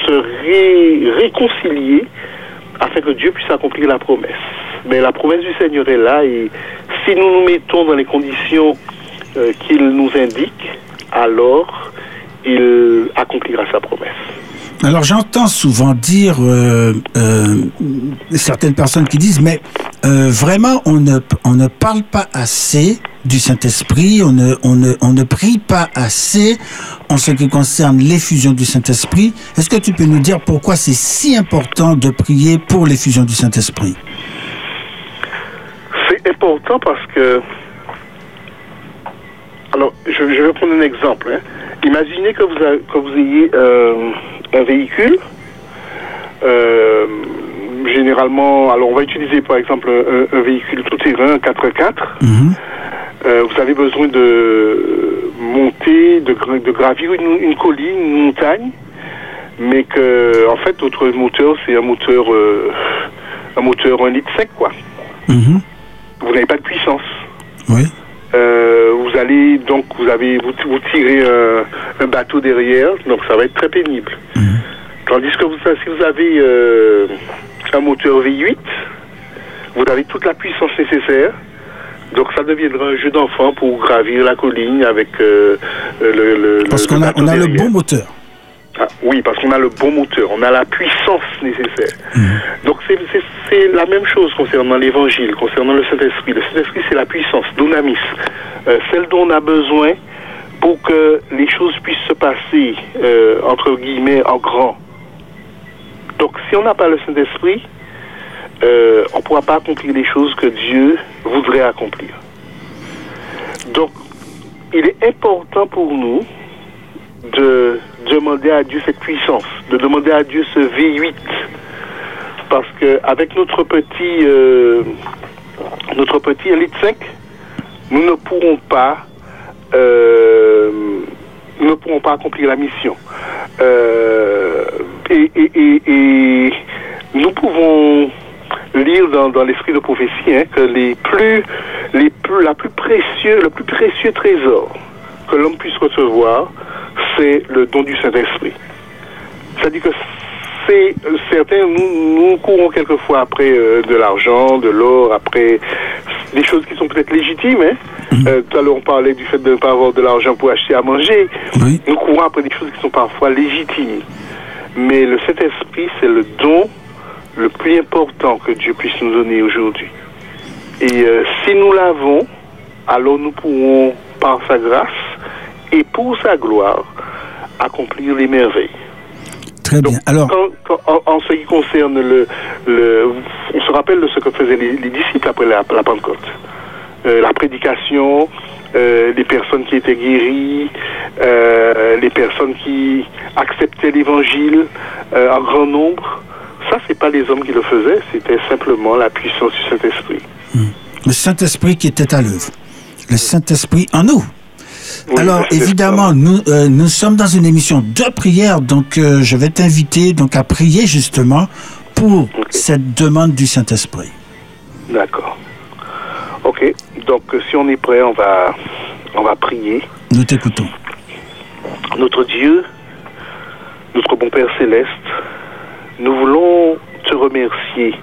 [SPEAKER 7] se ré- réconcilier afin que Dieu puisse accomplir la promesse. Mais la promesse du Seigneur est là et si nous nous mettons dans les conditions euh, qu'il nous indique, alors il accomplira sa promesse.
[SPEAKER 1] Alors j'entends souvent dire euh, euh, certaines personnes qui disent mais euh, vraiment on ne on ne parle pas assez du Saint-Esprit, on ne, on ne on ne prie pas assez en ce qui concerne l'effusion du Saint-Esprit. Est-ce que tu peux nous dire pourquoi c'est si important de prier pour l'effusion du Saint-Esprit?
[SPEAKER 7] C'est important parce que... Alors, je, vais prendre un exemple. hein. Imaginez que vous, avez- que vous ayez un véhicule. euh, généralement, alors on va utiliser par exemple un, un véhicule tout-terrain, un 4x4.
[SPEAKER 1] Mhm.
[SPEAKER 7] Euh, vous avez besoin de monter, de, de gravir une, une colline, une montagne, mais que en fait votre moteur c'est un moteur euh, un moteur 1 litre sec quoi.
[SPEAKER 1] Mhm.
[SPEAKER 7] Vous n'avez pas de puissance.
[SPEAKER 1] Oui.
[SPEAKER 7] Euh, vous allez donc vous avez vous, vous tirez un, un bateau derrière, donc ça va être très pénible. Tandis que vous, si vous avez euh, un moteur V8, vous avez toute la puissance nécessaire. Donc ça deviendra un jeu d'enfant pour gravir la colline avec euh, le, le-
[SPEAKER 1] Parce
[SPEAKER 7] le
[SPEAKER 1] qu'on a
[SPEAKER 7] bateau
[SPEAKER 1] on a le
[SPEAKER 7] derrière.
[SPEAKER 1] bon moteur.
[SPEAKER 7] Ah, oui, parce qu'on a le bon moteur, on a la puissance nécessaire. Donc c'est- la même chose concernant l'évangile, concernant le Saint-Esprit. Le Saint-Esprit, c'est la puissance, dunamis, euh, celle dont on a besoin pour que les choses puissent se passer, euh, entre guillemets, en grand. Donc si on n'a pas le Saint-Esprit, euh, on ne pourra pas accomplir les choses que Dieu voudrait accomplir. Donc, il est important pour nous de demander à Dieu cette puissance, de demander à Dieu ce V8. Parce que avec notre petit euh, notre petit élite 5, nous ne pourrons pas euh, nous ne pourrons pas accomplir la mission. Euh, et, nous pouvons lire dans, dans l'esprit de prophétie hein, que les plus, les plus, la plus précieux, le plus précieux trésor que l'homme puisse recevoir, c'est le don du Saint-Esprit. C'est-à-dire que c'est euh, certains, nous, nous courons quelquefois après euh, de l'argent, de l'or, après des choses qui sont peut-être légitimes. Hein. Euh, tout à l'heure, on parlait du fait de ne pas avoir de l'argent pour acheter à manger.
[SPEAKER 1] Oui.
[SPEAKER 7] Nous courons après des choses qui sont parfois légitimes. Mais le Saint-Esprit, c'est le don le plus important que Dieu puisse nous donner aujourd'hui. Et euh, si nous l'avons, alors nous pourrons, par sa grâce et pour sa gloire, accomplir les merveilles.
[SPEAKER 1] Très bien. Alors,
[SPEAKER 7] Quand- quand- en, en ce qui concerne le, le- On se rappelle de ce que faisaient les, les disciples après la, la Pentecôte. Euh, la prédication, euh, les personnes qui étaient guéries, euh, les personnes qui acceptaient l'évangile en grand nombre. Ça, c'est pas les hommes qui le faisaient, c'était simplement la puissance du Saint-Esprit.
[SPEAKER 1] le Saint-Esprit qui était à l'œuvre. Le Saint-Esprit en nous.
[SPEAKER 7] Oui,
[SPEAKER 1] Alors, évidemment, nous, euh, nous sommes dans une émission de prière, donc euh, je vais t'inviter donc à prier justement pour cette demande du Saint-Esprit.
[SPEAKER 7] D'accord. Ok, donc euh, si on est prêt, on va, on va prier.
[SPEAKER 1] Nous t'écoutons.
[SPEAKER 7] Notre Dieu, notre bon Père céleste, nous voulons te remercier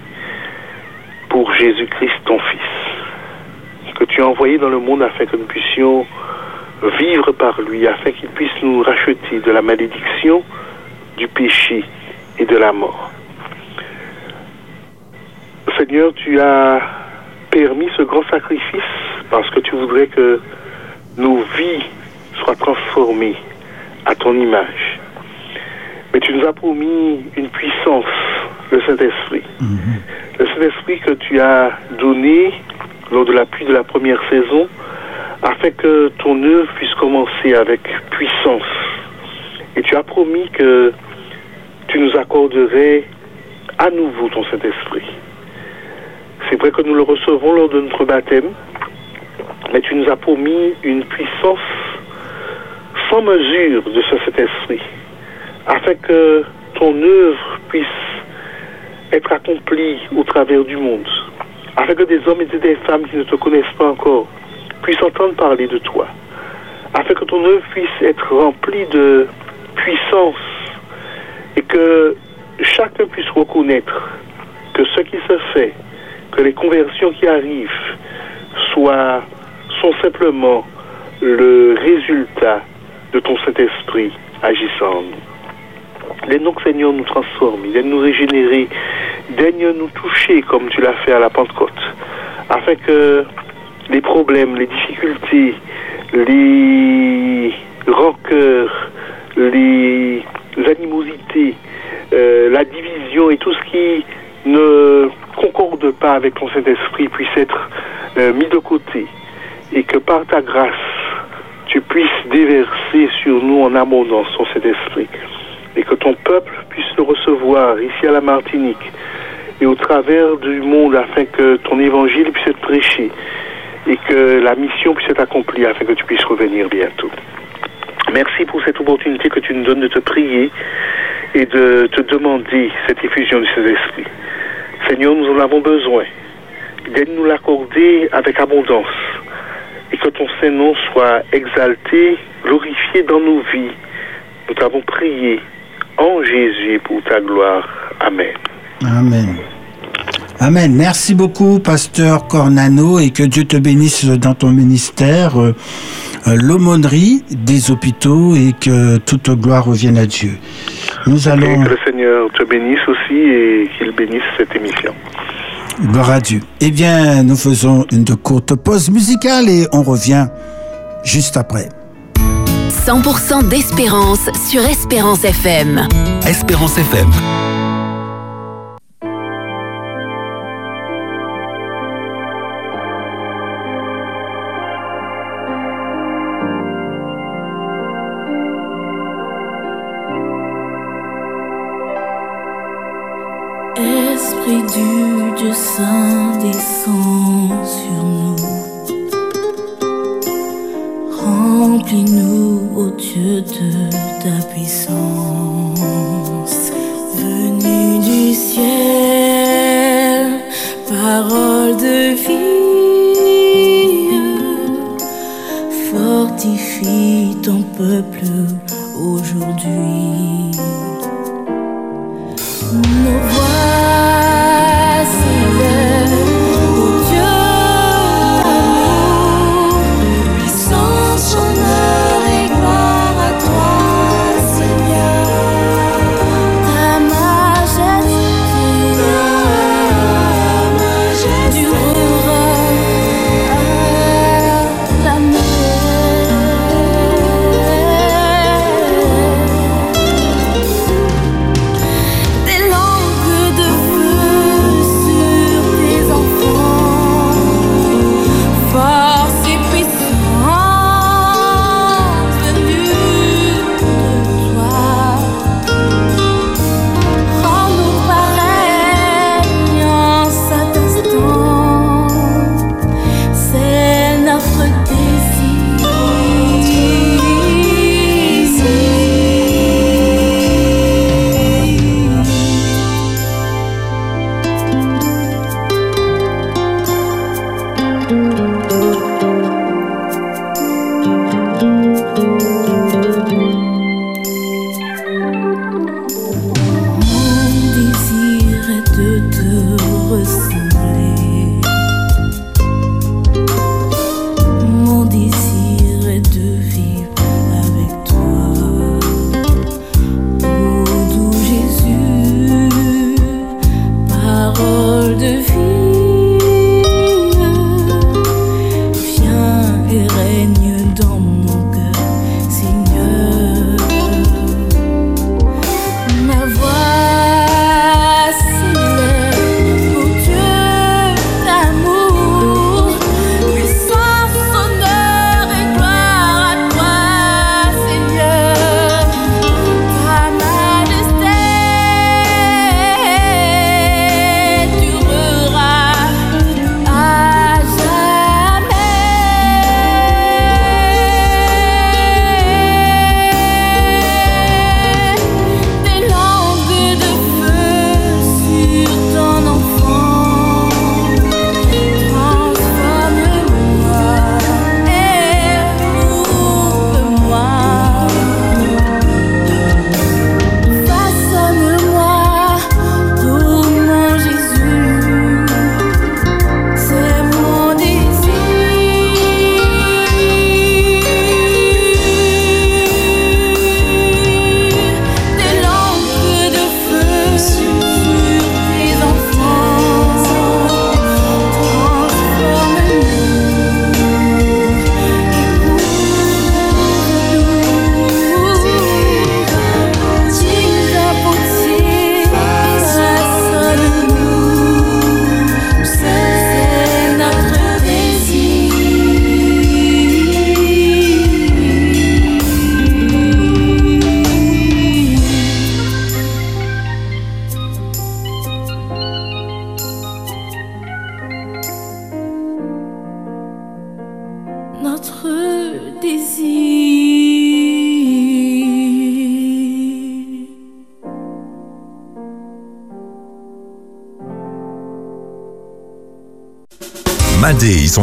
[SPEAKER 7] pour Jésus-Christ, ton Fils, que tu as envoyé dans le monde afin que nous puissions vivre par lui, afin qu'il puisse nous racheter de la malédiction, du péché et de la mort. Seigneur, tu as permis ce grand sacrifice parce que tu voudrais que nos vies soient transformées à ton image. Mais tu nous as promis une puissance, le Saint-Esprit. Le Saint-Esprit que tu as donné lors de la pluie de la première saison, afin que ton œuvre puisse commencer avec puissance. Et tu as promis que tu nous accorderais à nouveau ton Saint-Esprit. C'est vrai que nous le recevons lors de notre baptême, mais tu nous as promis une puissance sans mesure de ce Saint-Esprit, afin que ton œuvre puisse être accomplie au travers du monde, afin que des hommes et des femmes qui ne te connaissent pas encore puissent entendre parler de toi, afin que ton œuvre puisse être remplie de puissance et que chacun puisse reconnaître que ce qui se fait, que les conversions qui arrivent soient, sont simplement le résultat de ton Saint-Esprit agissant en nous. Daigne donc, Seigneur, nous transformer, nous régénérer, daigne nous toucher comme tu l'as fait à la Pentecôte, afin que les problèmes, les difficultés, les rancœurs, les animosités, euh, la division et tout ce qui ne concorde pas avec ton Saint-Esprit puisse être euh, mis de côté et que par ta grâce, tu puisses déverser sur nous en abondance ton Saint-Esprit et que ton peuple puisse le recevoir ici à la Martinique et au travers du monde afin que ton évangile puisse être prêché et que la mission puisse être accomplie afin que tu puisses revenir bientôt. Merci pour cette opportunité que tu nous donnes de te prier et de te demander cette effusion de Saint-Esprit. Seigneur, nous en avons besoin. Daigne nous l'accorder avec abondance et que ton Saint-Nom soit exalté, glorifié dans nos vies. Nous t'avons prié en Jésus pour ta gloire. Amen.
[SPEAKER 1] Amen. Amen. Merci beaucoup, pasteur Cornano, et que Dieu te bénisse dans ton ministère, euh, euh, l'aumônerie des hôpitaux, et que toute gloire revienne à Dieu. Nous
[SPEAKER 7] Et
[SPEAKER 1] allons,
[SPEAKER 7] que le Seigneur te bénisse aussi et qu'il bénisse cette émission.
[SPEAKER 1] gloire à Dieu. Eh bien, nous faisons une courte pause musicale et on revient juste après.
[SPEAKER 3] 100% d'espérance sur Espérance FM.
[SPEAKER 2] Espérance FM.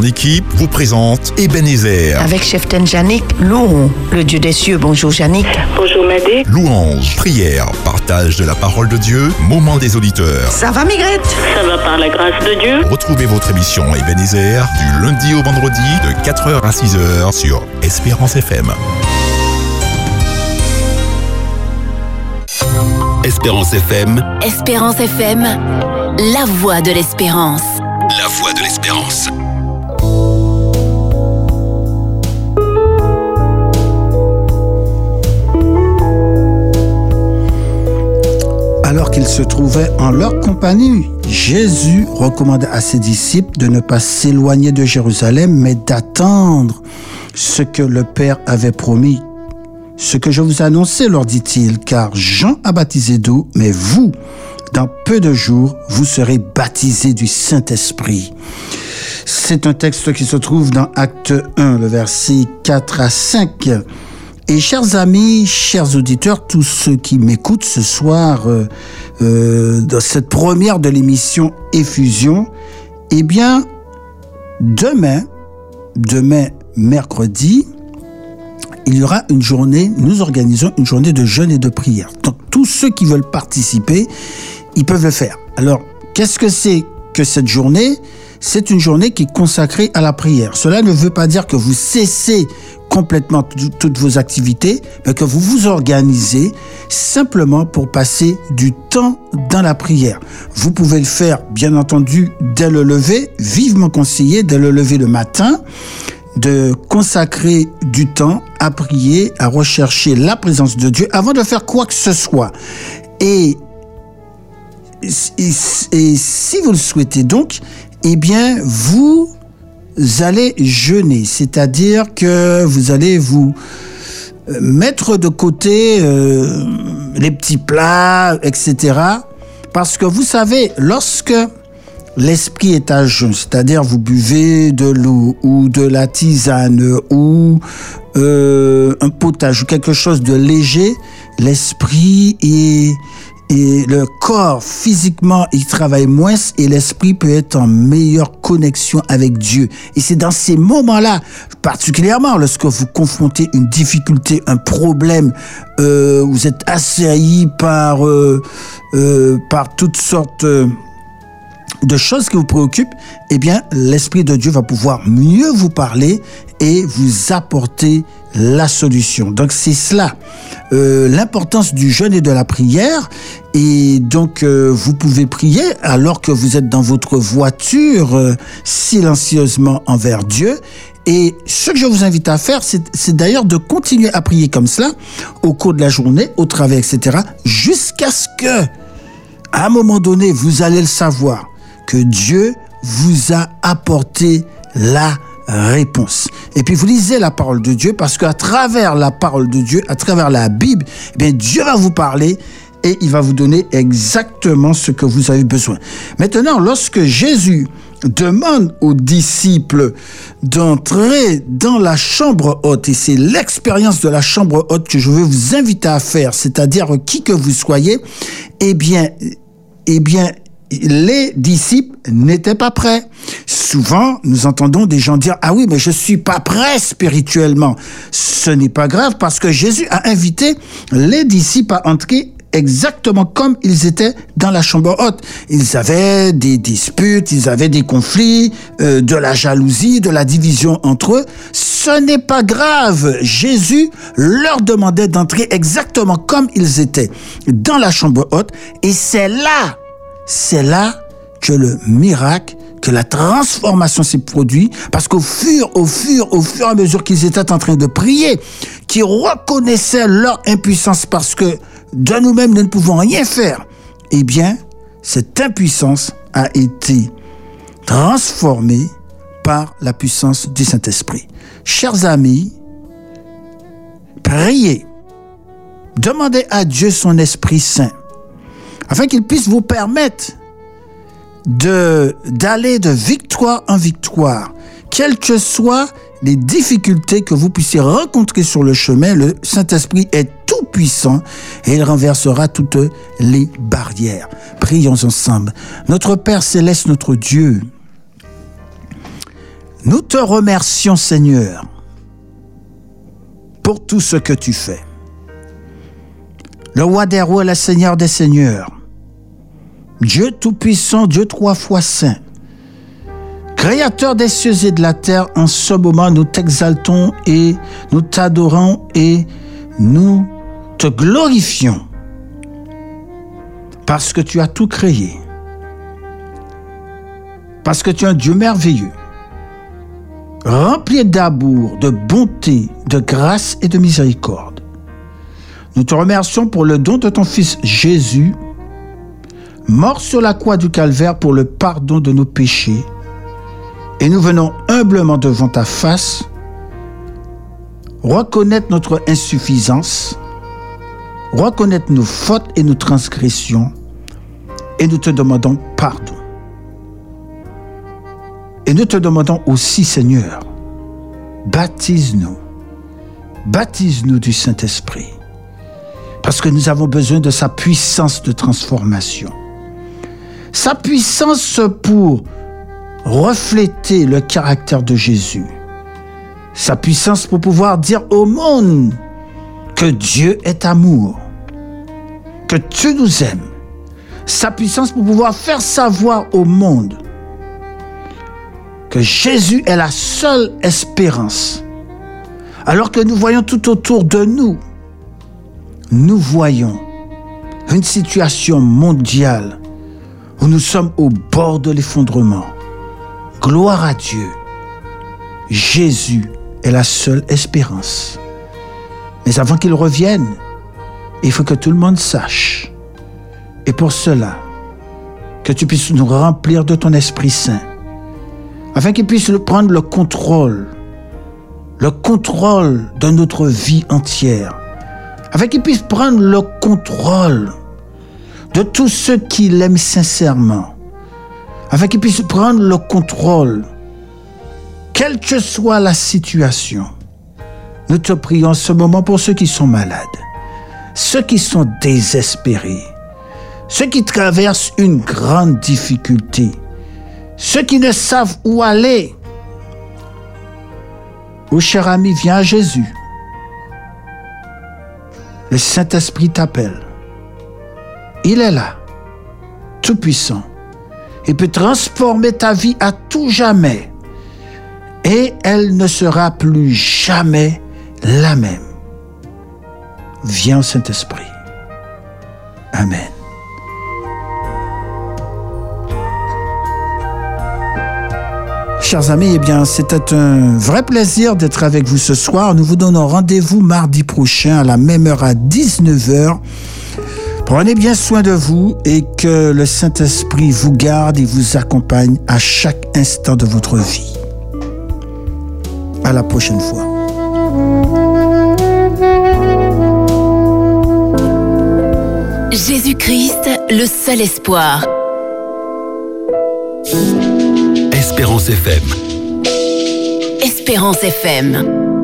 [SPEAKER 2] Son équipe vous présentent Ebenezer.
[SPEAKER 8] Avec chef Janik, louons le Dieu des cieux. Bonjour Janik.
[SPEAKER 9] Bonjour Madé.
[SPEAKER 2] Louange, prière, partage de la parole de Dieu, moment des auditeurs.
[SPEAKER 8] Ça va Migrette?
[SPEAKER 9] Ça va par la grâce de Dieu.
[SPEAKER 2] Retrouvez votre émission Ebenezer du lundi au vendredi de 4h à 6h sur Espérance FM. Espérance FM,
[SPEAKER 3] Espérance FM, la voix de l'espérance.
[SPEAKER 1] Qu'ils se trouvaient en leur compagnie, Jésus recommanda à ses disciples de ne pas s'éloigner de Jérusalem, mais d'attendre ce que le Père avait promis. Ce que je vous annonçais, leur dit-il, car Jean a baptisé d'eau, mais vous, dans peu de jours, vous serez baptisés du Saint-Esprit. C'est un texte qui se trouve dans Acte 1, le verset 4 à 5. Et chers amis, chers auditeurs, tous ceux qui m'écoutent ce soir euh, euh, dans cette première de l'émission Effusion, eh bien, demain, demain mercredi, il y aura une journée, nous organisons une journée de jeûne et de prière. Donc tous ceux qui veulent participer, ils peuvent le faire. Alors, qu'est-ce que c'est que cette journée? C'est une journée qui est consacrée à la prière. Cela ne veut pas dire que vous cessez complètement tout- toutes vos activités, mais que vous vous organisez simplement pour passer du temps dans la prière. Vous pouvez le faire, bien entendu, dès le lever, vivement conseillé, dès le lever le matin, de consacrer du temps à prier, à rechercher la présence de Dieu avant de faire quoi que ce soit. Et, et si vous le souhaitez donc, eh bien, vous allez jeûner, c'est-à-dire que vous allez vous euh, mettre de côté euh, les petits plats, etc. Parce que vous savez, lorsque l'esprit est à jeun, c'est-à-dire vous buvez de l'eau ou de la tisane ou euh, un potage ou quelque chose de léger, l'esprit et, et le corps physiquement il travaille moins et l'esprit peut être en meilleure connexion avec Dieu. Et c'est dans ces moments-là, particulièrement lorsque vous confrontez une difficulté, un problème, euh, vous êtes assailli par euh, euh, par toutes sortes de choses qui vous préoccupent, eh bien, l'Esprit de Dieu va pouvoir mieux vous parler et vous apporter la solution. Donc, c'est cela, euh, l'importance du jeûne et de la prière. Et donc, euh, vous pouvez prier alors que vous êtes dans votre voiture, euh, silencieusement envers Dieu. Et ce que je vous invite à faire, c'est d'ailleurs de continuer à prier comme cela au cours de la journée, au travail, etc., jusqu'à ce que, à un moment donné, vous allez le savoir, que Dieu vous a apporté la réponse. Et puis vous lisez la parole de Dieu parce qu'à travers la parole de Dieu, à travers la Bible, eh bien Dieu va vous parler et il va vous donner exactement ce que vous avez besoin. Maintenant, lorsque Jésus demande aux disciples d'entrer dans la chambre haute, et c'est l'expérience de la chambre haute que je veux vous inviter à faire, c'est-à-dire qui que vous soyez, eh bien, eh bien, les disciples n'étaient pas prêts. Souvent, nous entendons des gens dire, ah oui, mais je suis pas prêt spirituellement. Ce n'est pas grave parce que Jésus a invité les disciples à entrer exactement comme ils étaient dans la chambre haute. Ils avaient des disputes, ils avaient des conflits, euh, de la jalousie, de la division entre eux. Ce n'est pas grave. Jésus leur demandait d'entrer exactement comme ils étaient dans la chambre haute. Et c'est là, c'est là que le miracle, que la transformation s'est produite, parce qu'au fur, au fur, au fur et à mesure qu'ils étaient en train de prier, qu'ils reconnaissaient leur impuissance parce que de nous-mêmes, nous ne pouvons rien faire, eh bien, cette impuissance a été transformée par la puissance du Saint-Esprit. Chers amis, priez. Demandez à Dieu son Esprit Saint, afin qu'il puisse vous permettre de d'aller de victoire en victoire, quelles que soient les difficultés que vous puissiez rencontrer sur le chemin, le Saint-Esprit est tout puissant et il renversera toutes les barrières. Prions ensemble. Notre Père céleste, notre Dieu, Nous te remercions, Seigneur, pour tout ce que tu fais. Le roi des rois, le Seigneur des seigneurs, Dieu Tout-Puissant, Dieu trois fois saint, Créateur des cieux et de la terre, en ce moment, nous t'exaltons et nous t'adorons et nous te glorifions parce que tu as tout créé, parce que tu es un Dieu merveilleux, rempli d'amour, de bonté, de grâce et de miséricorde. Nous te remercions pour le don de ton Fils Jésus, mort sur la croix du calvaire pour le pardon de nos péchés. Et nous venons humblement devant ta face, reconnaître notre insuffisance, reconnaître nos fautes et nos transgressions, et nous te demandons pardon. Et nous te demandons aussi, Seigneur, baptise-nous, baptise-nous du Saint-Esprit, parce que nous avons besoin de sa puissance de transformation. Sa puissance pour refléter le caractère de Jésus. Sa puissance pour pouvoir dire au monde que Dieu est amour, que tu nous aimes. Sa puissance pour pouvoir faire savoir au monde que Jésus est la seule espérance. Alors que nous voyons tout autour de nous, nous voyons une situation mondiale où nous sommes au bord de l'effondrement. Gloire à Dieu. Jésus est la seule espérance. Mais avant qu'il revienne, il faut que tout le monde sache. Et pour cela, que tu puisses nous remplir de ton Esprit Saint, afin qu'il puisse prendre le contrôle, le contrôle de notre vie entière, afin qu'il puisse prendre le contrôle de tous ceux qui l'aiment sincèrement, afin qu'il puisse prendre le contrôle, quelle que soit la situation. Nous te prions ce moment pour ceux qui sont malades, ceux qui sont désespérés, ceux qui traversent une grande difficulté, ceux qui ne savent où aller. Ô cher ami, viens à Jésus. Le Saint-Esprit t'appelle. Il est là, tout puissant. Il peut transformer ta vie à tout jamais. Et elle ne sera plus jamais la même. Viens Saint-Esprit. Amen. Chers amis, eh bien, c'était un vrai plaisir d'être avec vous ce soir. Nous vous donnons rendez-vous mardi prochain à la même heure à 19h. Prenez bien soin de vous et que le Saint-Esprit vous garde et vous accompagne à chaque instant de votre vie. À la prochaine fois.
[SPEAKER 3] Jésus-Christ, le seul espoir.
[SPEAKER 2] Espérance FM.
[SPEAKER 3] Espérance FM.